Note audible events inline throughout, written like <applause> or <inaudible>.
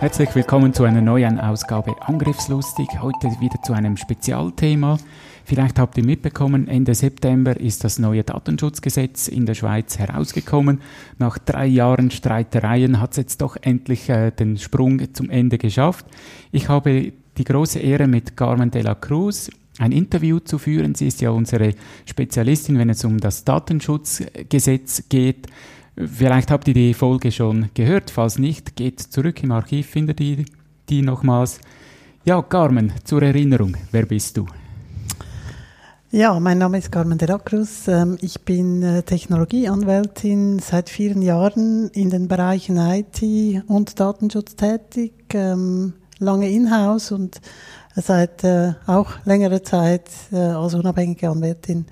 Herzlich willkommen zu einer neuen Ausgabe Angriffslustig. Heute wieder zu einem Spezialthema. Vielleicht habt ihr mitbekommen, Ende September ist das neue Datenschutzgesetz in der Schweiz herausgekommen. Nach drei Jahren Streitereien hat es jetzt doch endlich äh, den Sprung zum Ende geschafft. Ich habe die große Ehre, mit Carmen de la Cruz ein Interview zu führen. Sie ist ja unsere Spezialistin, wenn es um das Datenschutzgesetz geht. Vielleicht habt ihr die Folge schon gehört. Falls nicht, geht zurück im Archiv, findet ihr die nochmals. Ja, Carmen, zur Erinnerung, wer bist du? Ja, mein Name ist Carmen de la Cruz. Ähm, ich bin äh, Technologieanwältin seit vielen Jahren in den Bereichen IT und Datenschutz tätig, ähm, lange in-house und seit äh, auch längerer Zeit äh, als unabhängige Anwältin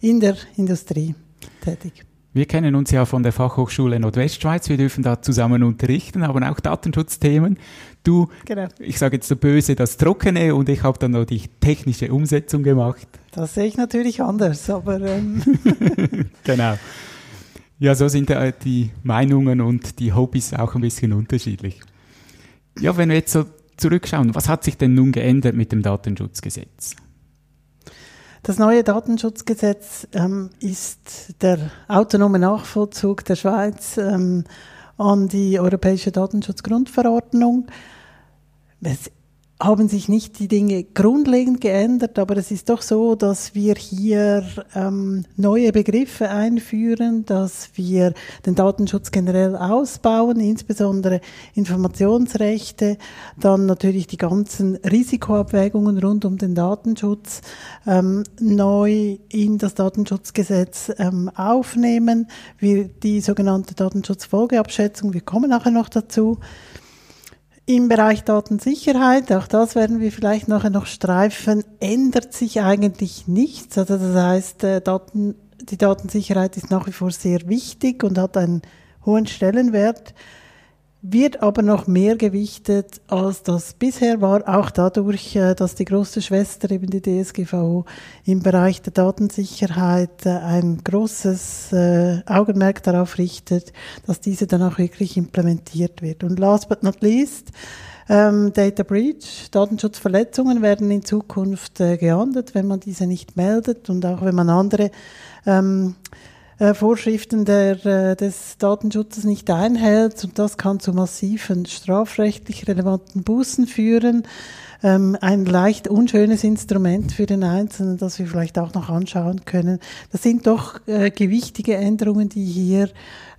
in der Industrie tätig. Wir kennen uns ja von der Fachhochschule Nordwestschweiz. Wir dürfen da zusammen unterrichten, aber auch Datenschutzthemen. Du, genau. ich sage jetzt so böse, das Trockene und ich habe dann noch die technische Umsetzung gemacht. Das sehe ich natürlich anders, aber. Ähm. <laughs> genau. Ja, so sind äh, die Meinungen und die Hobbys auch ein bisschen unterschiedlich. Ja, wenn wir jetzt so zurückschauen, was hat sich denn nun geändert mit dem Datenschutzgesetz? Das neue Datenschutzgesetz ähm, ist der autonome Nachvollzug der Schweiz ähm, an die Europäische Datenschutzgrundverordnung. Es haben sich nicht die Dinge grundlegend geändert, aber es ist doch so, dass wir hier ähm, neue Begriffe einführen, dass wir den Datenschutz generell ausbauen, insbesondere Informationsrechte, dann natürlich die ganzen Risikoabwägungen rund um den Datenschutz ähm, neu in das Datenschutzgesetz ähm, aufnehmen, wir die sogenannte Datenschutzfolgeabschätzung, wir kommen nachher noch dazu. Im Bereich Datensicherheit, auch das werden wir vielleicht nachher noch streifen, ändert sich eigentlich nichts. Also das heißt, äh, Daten, die Datensicherheit ist nach wie vor sehr wichtig und hat einen hohen Stellenwert wird aber noch mehr gewichtet, als das bisher war, auch dadurch, äh, dass die große Schwester, eben die DSGVO, im Bereich der Datensicherheit äh, ein großes äh, Augenmerk darauf richtet, dass diese dann auch wirklich implementiert wird. Und last but not least, ähm, Data Breach, Datenschutzverletzungen werden in Zukunft äh, geahndet, wenn man diese nicht meldet und auch wenn man andere ähm, äh, Vorschriften der, äh, des Datenschutzes nicht einhält. Und das kann zu massiven strafrechtlich relevanten Bußen führen. Ähm, ein leicht unschönes Instrument für den Einzelnen, das wir vielleicht auch noch anschauen können. Das sind doch äh, gewichtige Änderungen, die hier,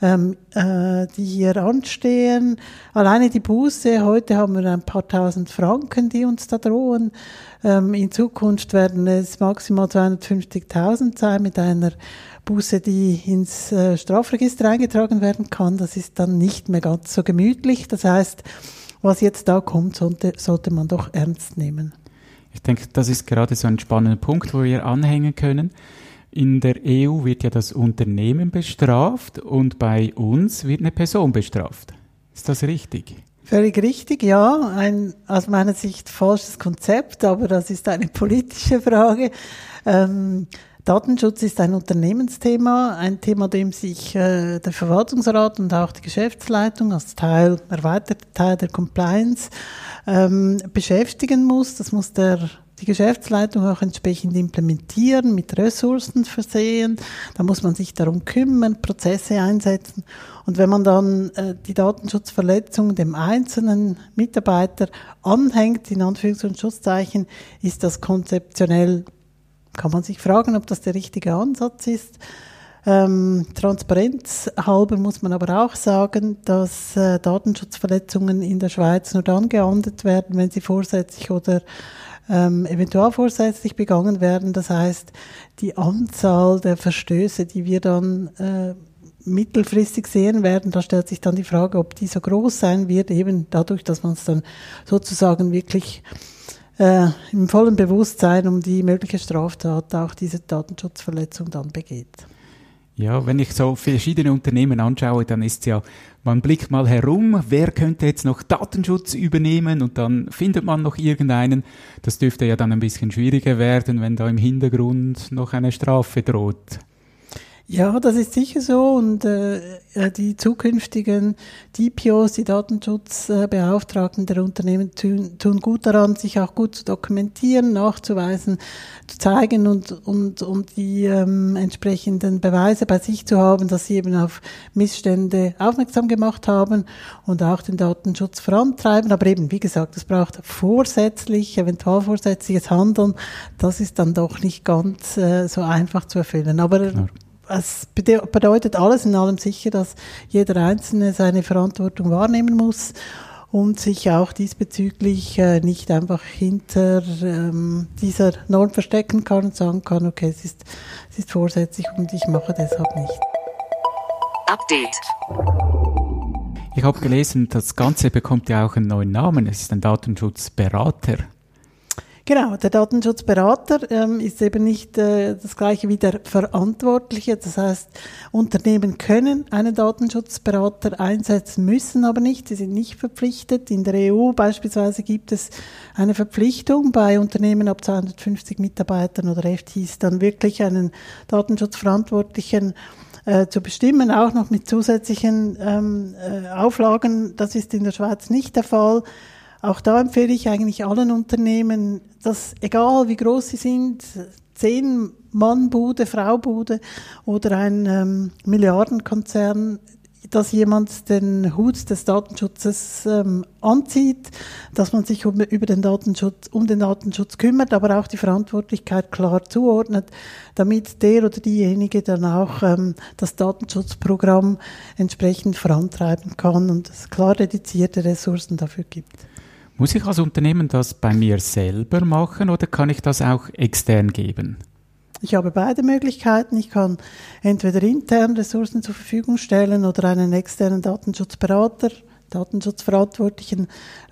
ähm, äh, die hier anstehen. Alleine die Buße, heute haben wir ein paar tausend Franken, die uns da drohen. Ähm, in Zukunft werden es maximal 250.000 sein mit einer Buße, die ins äh, Strafregister eingetragen werden kann. Das ist dann nicht mehr ganz so gemütlich. Das heißt, was jetzt da kommt, sollte, sollte man doch ernst nehmen. Ich denke, das ist gerade so ein spannender Punkt, wo wir anhängen können. In der EU wird ja das Unternehmen bestraft und bei uns wird eine Person bestraft. Ist das richtig? Völlig richtig, ja. Ein aus meiner Sicht falsches Konzept, aber das ist eine politische Frage. Ähm, Datenschutz ist ein Unternehmensthema, ein Thema, dem sich äh, der Verwaltungsrat und auch die Geschäftsleitung als Teil, erweiterter Teil der Compliance ähm, beschäftigen muss. Das muss der die Geschäftsleitung auch entsprechend implementieren, mit Ressourcen versehen. Da muss man sich darum kümmern, Prozesse einsetzen. Und wenn man dann äh, die Datenschutzverletzung dem einzelnen Mitarbeiter anhängt, in Anführungs- und Schutzzeichen, ist das konzeptionell kann man sich fragen, ob das der richtige Ansatz ist. Ähm, Transparenz halber muss man aber auch sagen, dass äh, Datenschutzverletzungen in der Schweiz nur dann geahndet werden, wenn sie vorsätzlich oder ähm, eventuell vorsätzlich begangen werden. Das heißt, die Anzahl der Verstöße, die wir dann äh, mittelfristig sehen werden, da stellt sich dann die Frage, ob die so groß sein wird, eben dadurch, dass man es dann sozusagen wirklich äh, im vollen Bewusstsein um die mögliche Straftat auch diese Datenschutzverletzung dann begeht. Ja, wenn ich so verschiedene Unternehmen anschaue, dann ist ja, man blickt mal herum, wer könnte jetzt noch Datenschutz übernehmen und dann findet man noch irgendeinen. Das dürfte ja dann ein bisschen schwieriger werden, wenn da im Hintergrund noch eine Strafe droht. Ja, das ist sicher so und äh, äh die zukünftigen DPOs, die Datenschutzbeauftragten der Unternehmen tun, tun, gut daran, sich auch gut zu dokumentieren, nachzuweisen, zu zeigen und, und, und die ähm, entsprechenden Beweise bei sich zu haben, dass sie eben auf Missstände aufmerksam gemacht haben und auch den Datenschutz vorantreiben. Aber eben, wie gesagt, es braucht vorsätzlich, eventuell vorsätzliches Handeln. Das ist dann doch nicht ganz äh, so einfach zu erfüllen. Aber Klar es bedeutet alles in allem sicher, dass jeder Einzelne seine Verantwortung wahrnehmen muss und sich auch diesbezüglich äh, nicht einfach hinter ähm, dieser Norm verstecken kann und sagen kann, okay, es ist, es ist vorsätzlich und ich mache deshalb nicht. Update. Ich habe gelesen, das Ganze bekommt ja auch einen neuen Namen. Es ist ein Datenschutzberater. Genau, der Datenschutzberater ähm, ist eben nicht äh, das gleiche wie der Verantwortliche. Das heißt, Unternehmen können einen Datenschutzberater einsetzen, müssen aber nicht. Sie sind nicht verpflichtet. In der EU beispielsweise gibt es eine Verpflichtung bei Unternehmen ab 250 Mitarbeitern oder FTs dann wirklich einen Datenschutzverantwortlichen äh, zu bestimmen, auch noch mit zusätzlichen ähm, äh, Auflagen. Das ist in der Schweiz nicht der Fall. Auch da empfehle ich eigentlich allen Unternehmen, dass egal wie groß sie sind, zehn Mann-Bude, Frau-Bude oder ein ähm, Milliardenkonzern, dass jemand den Hut des Datenschutzes ähm, anzieht, dass man sich um, über den Datenschutz, um den Datenschutz kümmert, aber auch die Verantwortlichkeit klar zuordnet, damit der oder diejenige dann auch ähm, das Datenschutzprogramm entsprechend vorantreiben kann und es klar dedizierte Ressourcen dafür gibt. Muss ich als Unternehmen das bei mir selber machen oder kann ich das auch extern geben? Ich habe beide Möglichkeiten. Ich kann entweder intern Ressourcen zur Verfügung stellen oder einen externen Datenschutzberater, Datenschutzverantwortlichen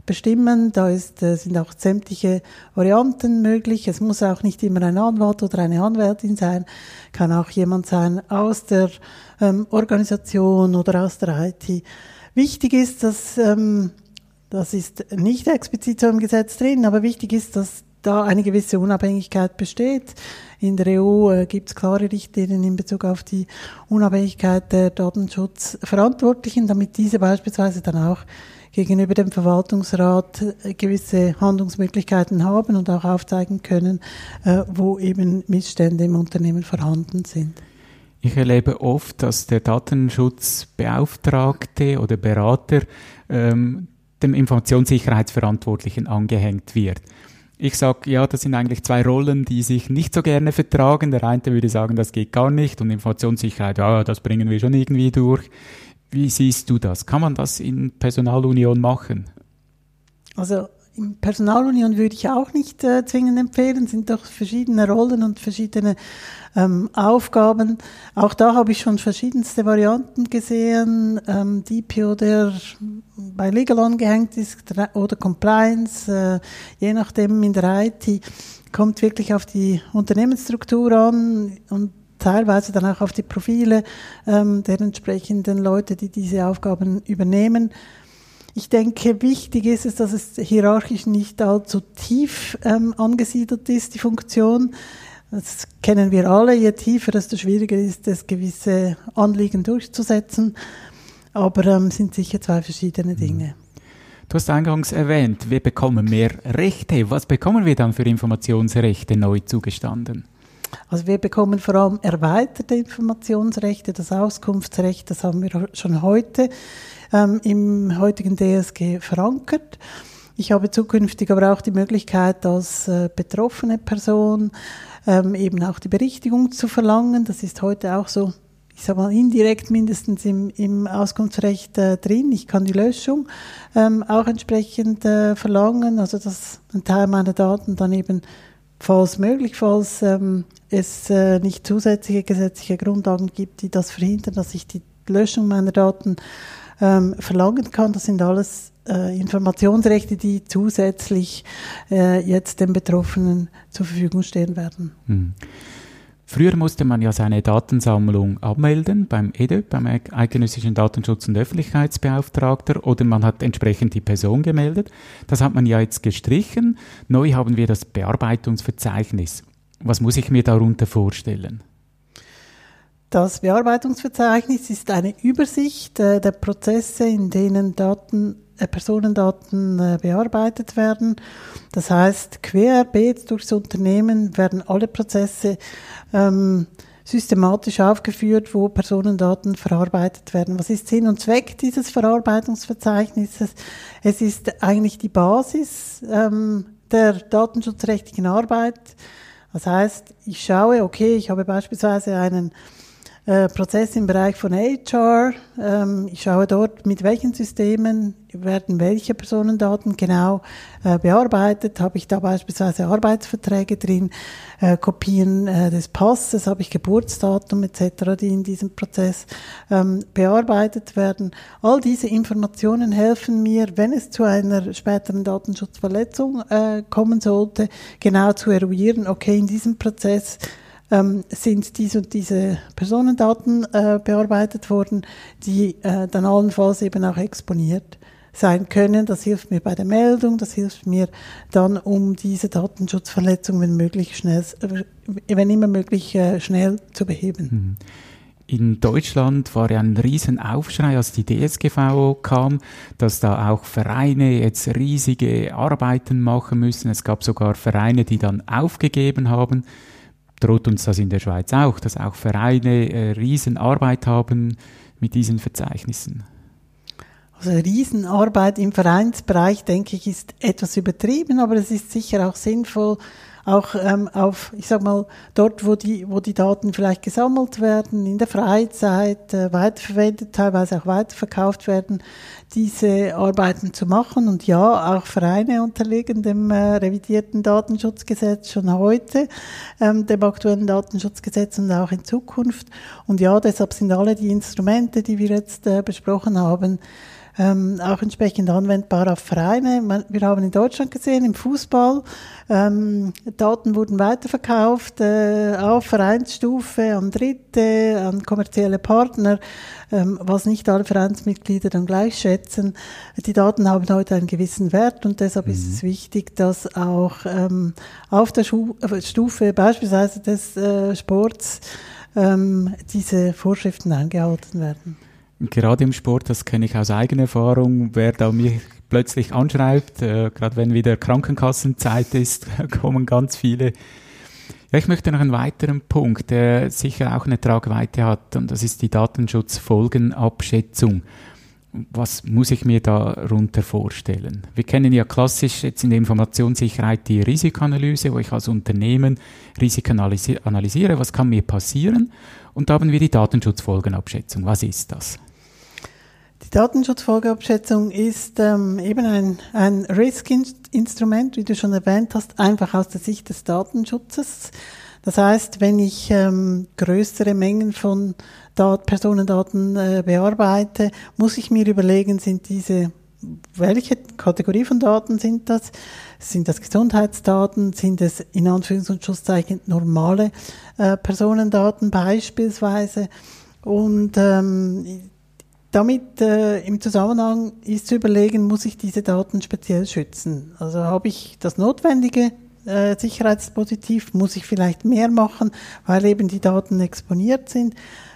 bestimmen. Da ist, äh, sind auch sämtliche Varianten möglich. Es muss auch nicht immer ein Anwalt oder eine Anwältin sein. Kann auch jemand sein aus der ähm, Organisation oder aus der IT. Wichtig ist, dass ähm, das ist nicht explizit so im Gesetz drin, aber wichtig ist, dass da eine gewisse Unabhängigkeit besteht. In der EU äh, gibt es klare Richtlinien in Bezug auf die Unabhängigkeit der Datenschutzverantwortlichen, damit diese beispielsweise dann auch gegenüber dem Verwaltungsrat äh, gewisse Handlungsmöglichkeiten haben und auch aufzeigen können, äh, wo eben Missstände im Unternehmen vorhanden sind. Ich erlebe oft, dass der Datenschutzbeauftragte oder Berater ähm, dem Informationssicherheitsverantwortlichen angehängt wird. Ich sage, ja, das sind eigentlich zwei Rollen, die sich nicht so gerne vertragen. Der eine würde sagen, das geht gar nicht und Informationssicherheit, ja, das bringen wir schon irgendwie durch. Wie siehst du das? Kann man das in Personalunion machen? Also in Personalunion würde ich auch nicht äh, zwingend empfehlen, sind doch verschiedene Rollen und verschiedene ähm, Aufgaben. Auch da habe ich schon verschiedenste Varianten gesehen. Ähm, DPO, der bei Legal angehängt ist, oder Compliance, äh, je nachdem in der IT, kommt wirklich auf die Unternehmensstruktur an und teilweise dann auch auf die Profile ähm, der entsprechenden Leute, die diese Aufgaben übernehmen. Ich denke, wichtig ist es, dass es hierarchisch nicht allzu tief ähm, angesiedelt ist, die Funktion. Das kennen wir alle. Je tiefer, desto schwieriger ist es, gewisse Anliegen durchzusetzen. Aber ähm, sind sicher zwei verschiedene Dinge. Du hast eingangs erwähnt, wir bekommen mehr Rechte. Was bekommen wir dann für Informationsrechte neu zugestanden? Also wir bekommen vor allem erweiterte Informationsrechte, das Auskunftsrecht, das haben wir schon heute ähm, im heutigen DSG verankert. Ich habe zukünftig aber auch die Möglichkeit, als äh, betroffene Person ähm, eben auch die Berichtigung zu verlangen. Das ist heute auch so ich sage mal, indirekt mindestens im, im Auskunftsrecht äh, drin. Ich kann die Löschung ähm, auch entsprechend äh, verlangen, also dass ein Teil meiner Daten dann eben, falls möglich, falls ähm, es äh, nicht zusätzliche gesetzliche Grundlagen gibt, die das verhindern, dass ich die Löschung meiner Daten ähm, verlangen kann. Das sind alles äh, Informationsrechte, die zusätzlich äh, jetzt den Betroffenen zur Verfügung stehen werden. Hm. Früher musste man ja seine Datensammlung abmelden beim EDÖ, beim Eidgenössischen Datenschutz- und Öffentlichkeitsbeauftragter, oder man hat entsprechend die Person gemeldet. Das hat man ja jetzt gestrichen. Neu haben wir das Bearbeitungsverzeichnis. Was muss ich mir darunter vorstellen? Das Bearbeitungsverzeichnis ist eine Übersicht äh, der Prozesse, in denen Daten äh, Personendaten äh, bearbeitet werden. Das heißt, querbeet durchs Unternehmen werden alle Prozesse ähm, systematisch aufgeführt, wo Personendaten verarbeitet werden. Was ist Sinn und Zweck dieses Verarbeitungsverzeichnisses? Es ist eigentlich die Basis ähm, der datenschutzrechtlichen Arbeit. Das heißt, ich schaue, okay, ich habe beispielsweise einen äh, Prozess im Bereich von HR. Ähm, ich schaue dort, mit welchen Systemen werden welche Personendaten genau äh, bearbeitet. Habe ich da beispielsweise Arbeitsverträge drin, äh, Kopien äh, des Passes, habe ich Geburtsdatum etc., die in diesem Prozess ähm, bearbeitet werden. All diese Informationen helfen mir, wenn es zu einer späteren Datenschutzverletzung kommen sollte, genau zu eruieren, okay, in diesem Prozess ähm, sind diese und diese Personendaten äh, bearbeitet worden, die äh, dann allenfalls eben auch exponiert sein können. Das hilft mir bei der Meldung, das hilft mir dann, um diese Datenschutzverletzung, wenn möglich, schnell, äh, wenn immer möglich, äh, schnell zu beheben. Mhm. In Deutschland war ja ein Riesenaufschrei, als die DSGVO kam, dass da auch Vereine jetzt riesige Arbeiten machen müssen. Es gab sogar Vereine, die dann aufgegeben haben droht uns das in der Schweiz auch, dass auch Vereine äh, Riesenarbeit haben mit diesen Verzeichnissen. Also Riesenarbeit im Vereinsbereich, denke ich, ist etwas übertrieben, aber es ist sicher auch sinnvoll, auch ähm, auf, ich sag mal, dort, wo die, wo die Daten vielleicht gesammelt werden, in der Freizeit, äh, weiterverwendet, teilweise auch weiterverkauft werden, diese Arbeiten zu machen. Und ja, auch Vereine unterliegen dem äh, revidierten Datenschutzgesetz schon heute, ähm, dem aktuellen Datenschutzgesetz und auch in Zukunft. Und ja, deshalb sind alle die Instrumente, die wir jetzt äh, besprochen haben, ähm, auch entsprechend anwendbar auf Vereine. Wir haben in Deutschland gesehen, im Fußball, ähm, Daten wurden weiterverkauft äh, auf Vereinsstufe an Dritte, an kommerzielle Partner, ähm, was nicht alle Vereinsmitglieder dann gleich schätzen. Die Daten haben heute einen gewissen Wert und deshalb mhm. ist es wichtig, dass auch ähm, auf der Schu Stufe beispielsweise des äh, Sports ähm, diese Vorschriften eingehalten werden gerade im Sport, das kenne ich aus eigener Erfahrung, wer da mich plötzlich anschreibt, äh, gerade wenn wieder Krankenkassenzeit ist, <laughs> kommen ganz viele. Ja, ich möchte noch einen weiteren Punkt, der sicher auch eine Tragweite hat, und das ist die Datenschutzfolgenabschätzung. Was muss ich mir darunter vorstellen? Wir kennen ja klassisch jetzt in der Informationssicherheit die Risikoanalyse, wo ich als Unternehmen Risiken analysiere, was kann mir passieren? Und da haben wir die Datenschutzfolgenabschätzung. Was ist das? Datenschutzfolgeabschätzung ist ähm, eben ein, ein Risk-Instrument, wie du schon erwähnt hast, einfach aus der Sicht des Datenschutzes. Das heißt, wenn ich ähm, größere Mengen von Dat Personendaten äh, bearbeite, muss ich mir überlegen, sind diese welche Kategorie von Daten sind das? Sind das Gesundheitsdaten? Sind es in Anführungs- und Schlusszeichen normale äh, Personendaten beispielsweise? Und ähm, damit äh, im Zusammenhang ist zu überlegen, muss ich diese Daten speziell schützen? Also habe ich das notwendige äh, Sicherheitspositiv, muss ich vielleicht mehr machen, weil eben die Daten exponiert sind.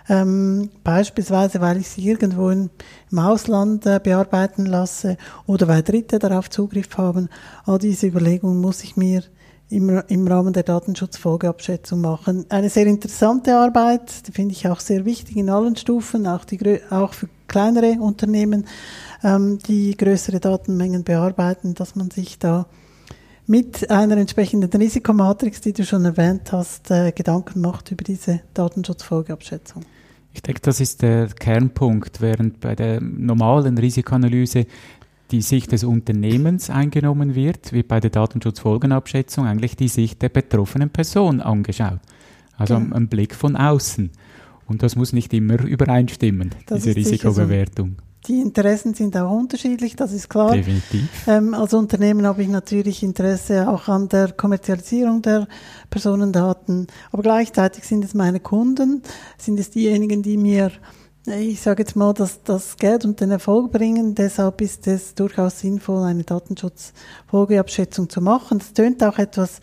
Ähm, beispielsweise, weil ich sie irgendwo im Ausland äh, bearbeiten lasse oder weil Dritte darauf Zugriff haben. All diese Überlegungen muss ich mir im, im Rahmen der Datenschutzfolgeabschätzung machen. Eine sehr interessante Arbeit, die finde ich auch sehr wichtig in allen Stufen, auch, die, auch für kleinere Unternehmen, ähm, die größere Datenmengen bearbeiten, dass man sich da mit einer entsprechenden Risikomatrix, die du schon erwähnt hast, äh, Gedanken macht über diese Datenschutzfolgeabschätzung. Ich denke, das ist der Kernpunkt, während bei der normalen Risikoanalyse die Sicht des Unternehmens eingenommen wird, wird bei der Datenschutzfolgenabschätzung eigentlich die Sicht der betroffenen Person angeschaut. Also Genau. ein Blick von außen. Und das muss nicht immer übereinstimmen, Das diese sicher so. Risikobewertung. Die Interessen sind auch unterschiedlich, das ist klar. Definitiv. Ähm, als Unternehmen habe ich natürlich Interesse auch an der Kommerzialisierung der Personendaten, aber gleichzeitig sind es meine Kunden, sind es diejenigen, die mir, ich sage jetzt mal, das, das Geld und den Erfolg bringen. Deshalb ist es durchaus sinnvoll, eine Datenschutzfolgeabschätzung zu machen. Das tönt auch etwas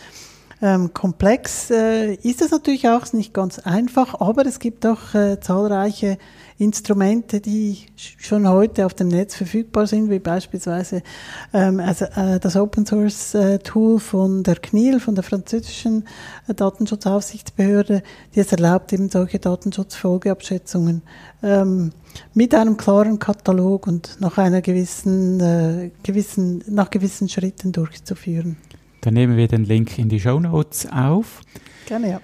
ähm, komplex, äh, ist es natürlich auch, nicht ganz einfach, aber es gibt auch äh, zahlreiche Instrumente, die sch- schon heute auf dem Netz verfügbar sind, wie beispielsweise ähm, also, äh, das Open Source äh, Tool von der CNIL, von der französischen äh, Datenschutzaufsichtsbehörde, die es erlaubt, eben solche Datenschutzfolgeabschätzungen ähm, mit einem klaren Katalog und nach einer gewissen, äh, gewissen, nach gewissen Schritten durchzuführen. Dann nehmen wir den Link in die Show Notes auf. Gerne, ja.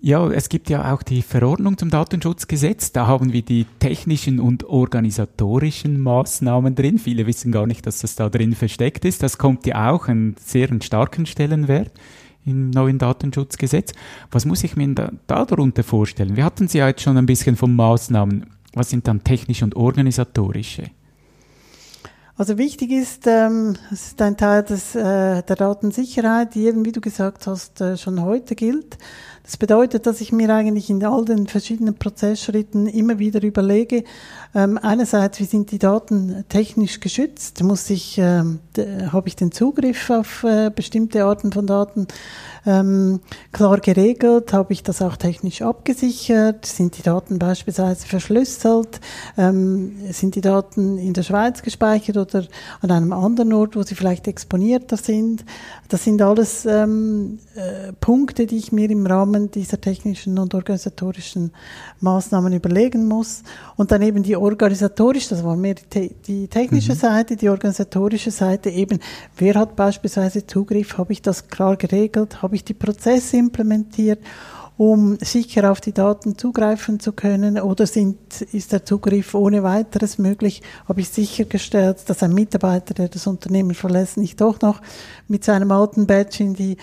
Ja, es gibt ja auch die Verordnung zum Datenschutzgesetz. Da haben wir die technischen und organisatorischen Maßnahmen drin. Viele wissen gar nicht, dass das da drin versteckt ist. Das kommt ja auch einen sehr starken Stellenwert im neuen Datenschutzgesetz. Was muss ich mir da, da darunter vorstellen? Wir hatten sie ja jetzt schon ein bisschen von Maßnahmen. Was sind dann technische und organisatorische? Also wichtig ist, ähm, es ist ein Teil des, äh, der Datensicherheit, die eben, wie du gesagt hast, äh, schon heute gilt. Das bedeutet, dass ich mir eigentlich in all den verschiedenen Prozessschritten immer wieder überlege, ähm, einerseits, wie sind die Daten technisch geschützt? Muss ich, de- habe ich den Zugriff auf äh, bestimmte Arten von Daten ähm, klar geregelt? Habe ich das auch technisch abgesichert? Sind die Daten beispielsweise verschlüsselt? Ähm, sind die Daten in der Schweiz gespeichert oder an einem anderen Ort, wo sie vielleicht exponierter sind? Das sind alles ähm, äh, Punkte, die ich mir im Rahmen dieser technischen und organisatorischen Maßnahmen überlegen muss. Und dann eben die organisatorische, das war mehr die, die technische Seite, die organisatorische Seite eben, wer hat beispielsweise Zugriff, habe ich das klar geregelt, habe ich die Prozesse implementiert, um sicher auf die Daten zugreifen zu können oder sind, ist der Zugriff ohne weiteres möglich, habe ich sichergestellt, dass ein Mitarbeiter, der das Unternehmen verlässt, nicht doch noch mit seinem alten Badge in die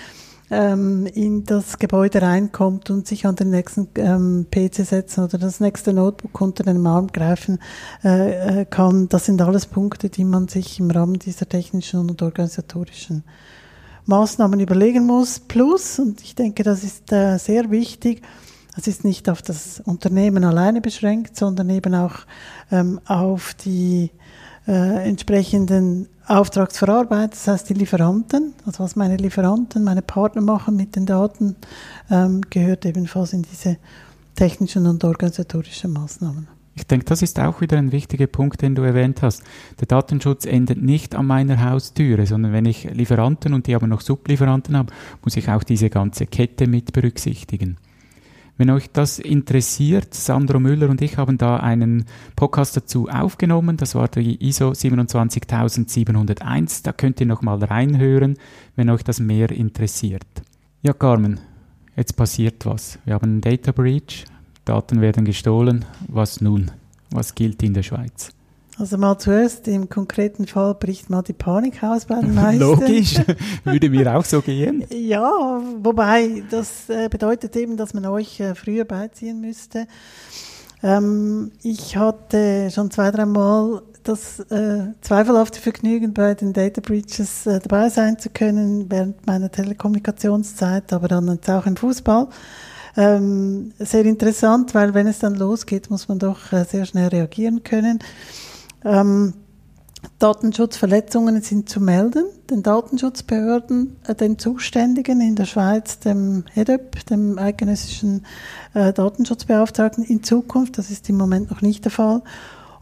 ähm, in das Gebäude reinkommt und sich an den nächsten ähm, PC setzen oder das nächste Notebook unter den Arm greifen äh, äh, kann. Das sind alles Punkte, die man sich im Rahmen dieser technischen und organisatorischen Maßnahmen überlegen muss. Plus, und ich denke, das ist äh, sehr wichtig, es ist nicht auf das Unternehmen alleine beschränkt, sondern eben auch ähm, auf die äh, entsprechenden Auftragsverarbeiter, das heißt die Lieferanten, also was meine Lieferanten, meine Partner machen mit den Daten, ähm, gehört ebenfalls in diese technischen und organisatorischen Maßnahmen. Ich denke, das ist auch wieder ein wichtiger Punkt, den du erwähnt hast. Der Datenschutz endet nicht an meiner Haustüre, sondern wenn ich Lieferanten und die aber noch Sublieferanten habe, muss ich auch diese ganze Kette mit berücksichtigen. Wenn euch das interessiert, Sandro Müller und ich haben da einen Podcast dazu aufgenommen. Das war die ISO 27701. Da könnt ihr noch mal reinhören, wenn euch das mehr interessiert. Ja, Carmen, jetzt passiert was. Wir haben einen Data Breach, Daten werden gestohlen. Was nun? Was gilt in der Schweiz? Also mal zuerst, im konkreten Fall bricht mal die Panik aus bei den meisten. Logisch, <laughs> würde mir auch so gehen. Ja, wobei das äh, bedeutet eben, dass man euch äh, früher beiziehen müsste. Ähm, ich hatte schon zwei, dreimal das äh, zweifelhafte Vergnügen, bei den Data Breaches äh, dabei sein zu können während meiner Telekommunikationszeit, aber dann jetzt auch im Fußball. Ähm, sehr interessant, weil wenn es dann losgeht, muss man doch äh, sehr schnell reagieren können. Ähm, Datenschutzverletzungen sind zu melden, den Datenschutzbehörden, äh, den Zuständigen in der Schweiz, dem HEDEP, dem eidgenössischen äh, Datenschutzbeauftragten in Zukunft. Das ist im Moment noch nicht der Fall.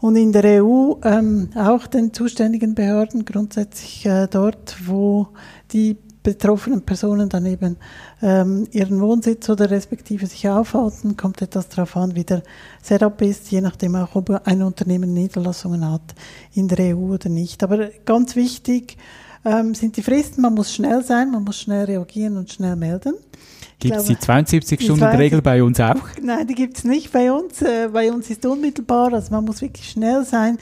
Und in der EU ähm, auch den zuständigen Behörden, grundsätzlich äh, dort, wo die betroffenen Personen dann eben ähm, ihren Wohnsitz oder respektive sich aufhalten, kommt etwas darauf an, wie der Setup ist, je nachdem auch, ob ein Unternehmen Niederlassungen hat in der EU oder nicht. Aber ganz wichtig, ähm, sind die Fristen, man muss schnell sein, man muss schnell reagieren und schnell melden. Gibt es die 72-Stunden-Regel bei uns auch? Nein, die gibt es nicht bei uns. Äh, bei uns ist unmittelbar, also man muss wirklich schnell sein.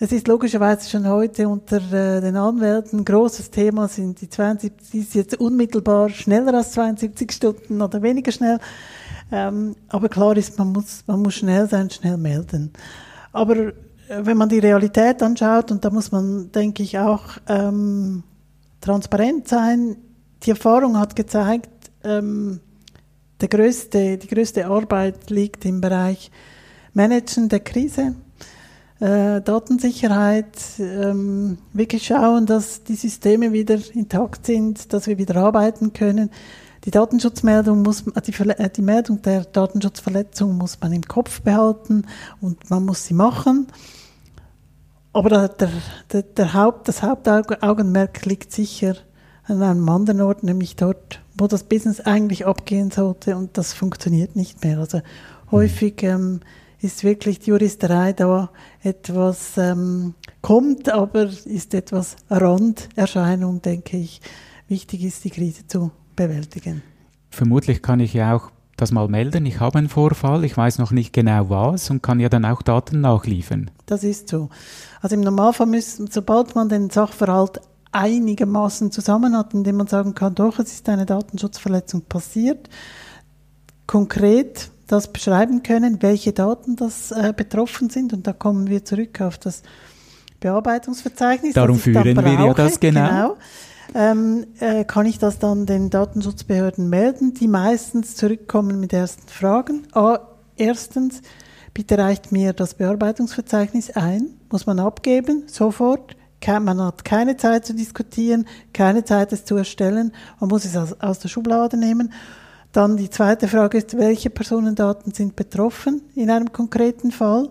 Es ist logischerweise schon heute unter äh, den Anwälten ein großes Thema, sind die 72, ist jetzt unmittelbar schneller als 72 Stunden oder weniger schnell. Ähm, aber klar ist, man muss, man muss schnell sein, schnell melden. Aber äh, wenn man die Realität anschaut, und da muss man, denke ich, auch ähm, transparent sein, die Erfahrung hat gezeigt, ähm, der größte, die größte Arbeit liegt im Bereich Managen der Krise äh, Datensicherheit, ähm, wirklich schauen, dass die Systeme wieder intakt sind, dass wir wieder arbeiten können. Die Datenschutzmeldung muss, äh, die, äh, die Meldung der Datenschutzverletzung muss man im Kopf behalten und man muss sie machen. Aber der, der, der Haupt, das Hauptaugenmerk liegt sicher an einem anderen Ort, nämlich dort, wo das Business eigentlich abgehen sollte und das funktioniert nicht mehr. Also häufig ähm, ist wirklich die Juristerei da etwas ähm, kommt, aber ist etwas Randerscheinung, denke ich. Wichtig ist, die Krise zu bewältigen. Vermutlich kann ich ja auch das mal melden. Ich habe einen Vorfall, ich weiß noch nicht genau was und kann ja dann auch Daten nachliefern. Das ist so. Also im Normalfall müssen, sobald man den Sachverhalt einigermaßen zusammen hat, indem man sagen kann, doch, es ist eine Datenschutzverletzung passiert, konkret das beschreiben können, welche Daten das äh, betroffen sind. Und da kommen wir zurück auf das Bearbeitungsverzeichnis. Darum führen brauche, wir ja das genau. genau ähm, äh, kann ich das dann den Datenschutzbehörden melden, die meistens zurückkommen mit ersten Fragen. Ah, erstens, bitte reicht mir das Bearbeitungsverzeichnis ein, muss man abgeben, sofort. Man hat keine Zeit zu diskutieren, keine Zeit es zu erstellen, man muss es aus, aus der Schublade nehmen. Dann die zweite Frage ist, welche Personendaten sind betroffen in einem konkreten Fall?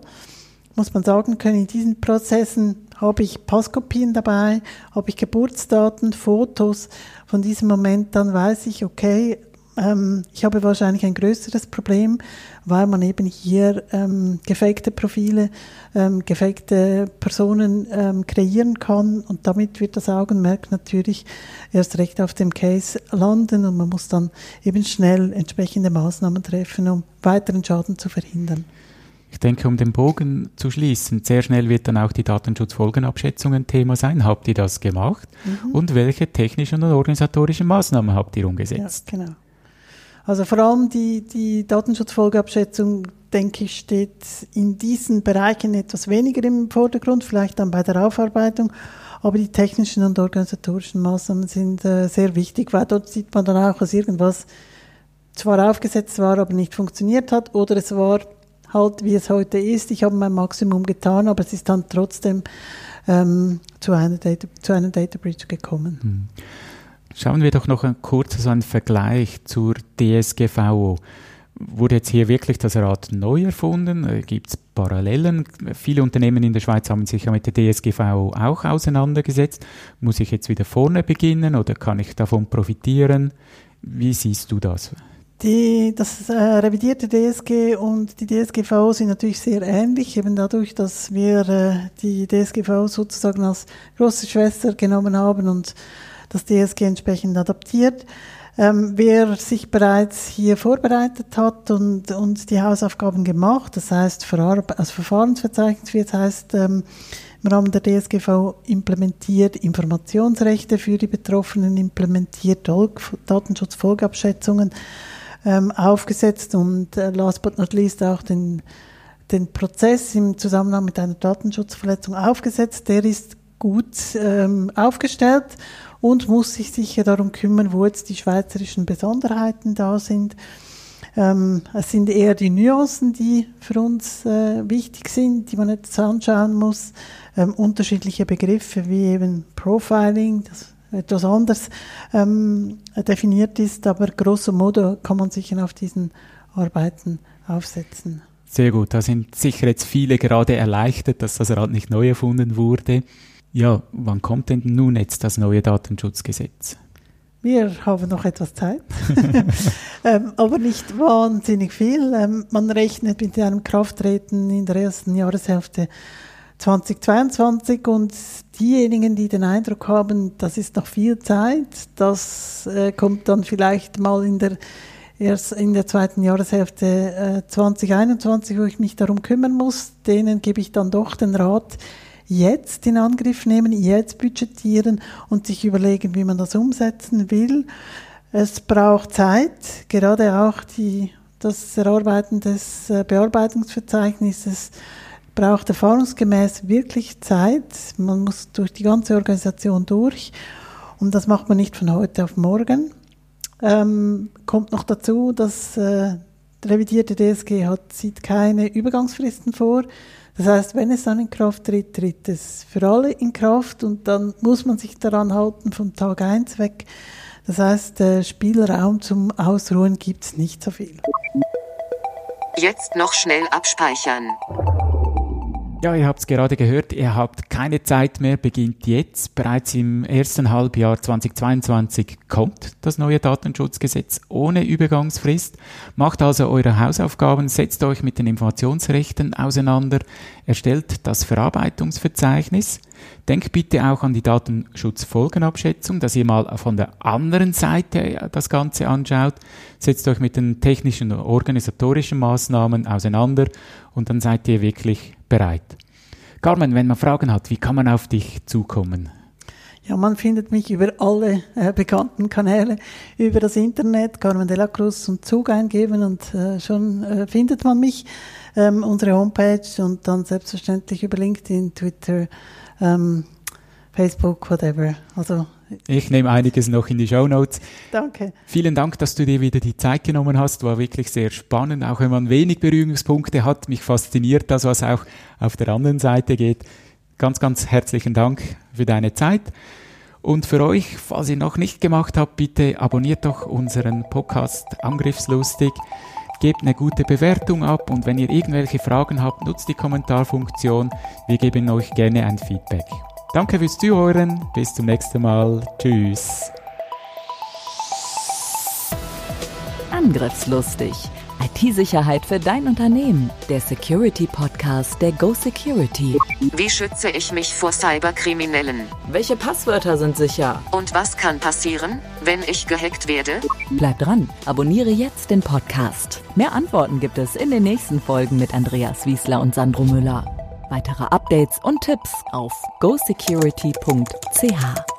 Muss man sagen können, in diesen Prozessen habe ich Passkopien dabei, habe ich Geburtsdaten, Fotos von diesem Moment, dann weiß ich, okay, ähm, ich habe wahrscheinlich ein größeres Problem, weil man eben hier ähm, gefakte Profile, ähm, gefakte Personen ähm, kreieren kann und damit wird das Augenmerk natürlich erst recht auf dem Case landen und man muss dann eben schnell entsprechende Maßnahmen treffen, um weiteren Schaden zu verhindern. Ich denke, um den Bogen zu schließen, sehr schnell wird dann auch die Datenschutzfolgenabschätzung ein Thema sein. Habt ihr das gemacht? Mhm. Und welche technischen und organisatorischen Maßnahmen habt ihr umgesetzt? Ja, genau. Also vor allem die, die Datenschutzfolgeabschätzung, denke ich, steht in diesen Bereichen etwas weniger im Vordergrund, vielleicht dann bei der Aufarbeitung. Aber die technischen und organisatorischen Maßnahmen sind äh, sehr wichtig, weil dort sieht man dann auch, dass irgendwas zwar aufgesetzt war, aber nicht funktioniert hat, oder es war halt, wie es heute ist. Ich habe mein Maximum getan, aber es ist dann trotzdem ähm, zu, einer Data, zu einem Data Breach gekommen. Hm. Schauen wir doch noch kurz so einen Vergleich zur DSGVO. Wurde jetzt hier wirklich das Rad neu erfunden? Äh, Gibt es Parallelen? Viele Unternehmen in der Schweiz haben sich ja mit der DSGVO auch auseinandergesetzt. Muss ich jetzt wieder vorne beginnen oder kann ich davon profitieren? Wie siehst du das? Die, das äh, revidierte DSG und die DSGVO sind natürlich sehr ähnlich, eben dadurch, dass wir äh, die DSGVO sozusagen als große Schwester genommen haben und das DSG entsprechend adaptiert. Ähm, wer sich bereits hier vorbereitet hat und, und die Hausaufgaben gemacht, das heißt als Verfahrensverzeichnis, wie es heißt, ähm, im Rahmen der DSGV implementiert, Informationsrechte für die Betroffenen implementiert, Datenschutzfolgeabschätzungen ähm, aufgesetzt und äh, last but not least auch den, den Prozess im Zusammenhang mit einer Datenschutzverletzung aufgesetzt. Der ist gut ähm, aufgestellt und muss sich sicher darum kümmern, wo jetzt die schweizerischen Besonderheiten da sind. Ähm, es sind eher die Nuancen, die für uns äh, wichtig sind, die man jetzt anschauen muss. Ähm, unterschiedliche Begriffe wie eben Profiling, das etwas anders ähm, definiert ist, aber grosso modo kann man sich auf diesen Arbeiten aufsetzen. Sehr gut, da sind sicher jetzt viele gerade erleichtert, dass das Rad nicht neu erfunden wurde. Ja, wann kommt denn nun jetzt das neue Datenschutzgesetz? Wir haben noch etwas Zeit, <laughs> ähm, aber nicht wahnsinnig viel. Ähm, man rechnet mit einem Krafttreten in der ersten Jahreshälfte 2022 und diejenigen, die den Eindruck haben, das ist noch viel Zeit, das äh, kommt dann vielleicht mal in der erst in der zweiten Jahreshälfte äh, 2021, wo ich mich darum kümmern muss, denen gebe ich dann doch den Rat, jetzt in Angriff nehmen, jetzt budgetieren und sich überlegen, wie man das umsetzen will. Es braucht Zeit, gerade auch die, das Erarbeiten des äh, Bearbeitungsverzeichnisses braucht erfahrungsgemäß wirklich Zeit. Man muss durch die ganze Organisation durch und das macht man nicht von heute auf morgen. Ähm, kommt noch dazu, dass äh, revidierte DSG hat, sieht keine Übergangsfristen vor. Das heißt, wenn es dann in Kraft tritt, tritt es für alle in Kraft und dann muss man sich daran halten von Tag 1 weg. Das heißt, äh, Spielraum zum Ausruhen gibt es nicht so viel. Jetzt noch schnell abspeichern. Ja, ihr habt es gerade gehört, ihr habt keine Zeit mehr, beginnt jetzt. Bereits im ersten Halbjahr 2022 kommt das neue Datenschutzgesetz ohne Übergangsfrist. Macht also eure Hausaufgaben, setzt euch mit den Informationsrechten auseinander, erstellt das Verarbeitungsverzeichnis. Denkt bitte auch an die Datenschutzfolgenabschätzung, dass ihr mal von der anderen Seite das Ganze anschaut. Setzt euch mit den technischen und organisatorischen Maßnahmen auseinander und dann seid ihr wirklich bereit. Carmen, wenn man Fragen hat, wie kann man auf dich zukommen? Ja, man findet mich über alle äh, bekannten Kanäle, über das Internet, Carmen de la Cruz und Zug eingeben und äh, schon äh, findet man mich, ähm, unsere Homepage und dann selbstverständlich über LinkedIn, Twitter, ähm, Facebook, whatever. Also ich nehme einiges noch in die Show Notes. Danke. Vielen Dank, dass du dir wieder die Zeit genommen hast. War wirklich sehr spannend, auch wenn man wenig Berührungspunkte hat. Mich fasziniert das, was auch auf der anderen Seite geht. Ganz, ganz herzlichen Dank für deine Zeit. Und für euch, falls ihr noch nicht gemacht habt, bitte abonniert doch unseren Podcast Angriffslustig. Gebt eine gute Bewertung ab und wenn ihr irgendwelche Fragen habt, nutzt die Kommentarfunktion. Wir geben euch gerne ein Feedback. Danke fürs Zuhören. Bis zum nächsten Mal. Tschüss. Angriffslustig. IT-Sicherheit für dein Unternehmen. Der Security Podcast der Go Security. Wie schütze ich mich vor Cyberkriminellen? Welche Passwörter sind sicher? Und was kann passieren, wenn ich gehackt werde? Bleib dran. Abonniere jetzt den Podcast. Mehr Antworten gibt es in den nächsten Folgen mit Andreas Wiesler und Sandro Müller. Weitere Updates und Tipps auf gosecurity.ch.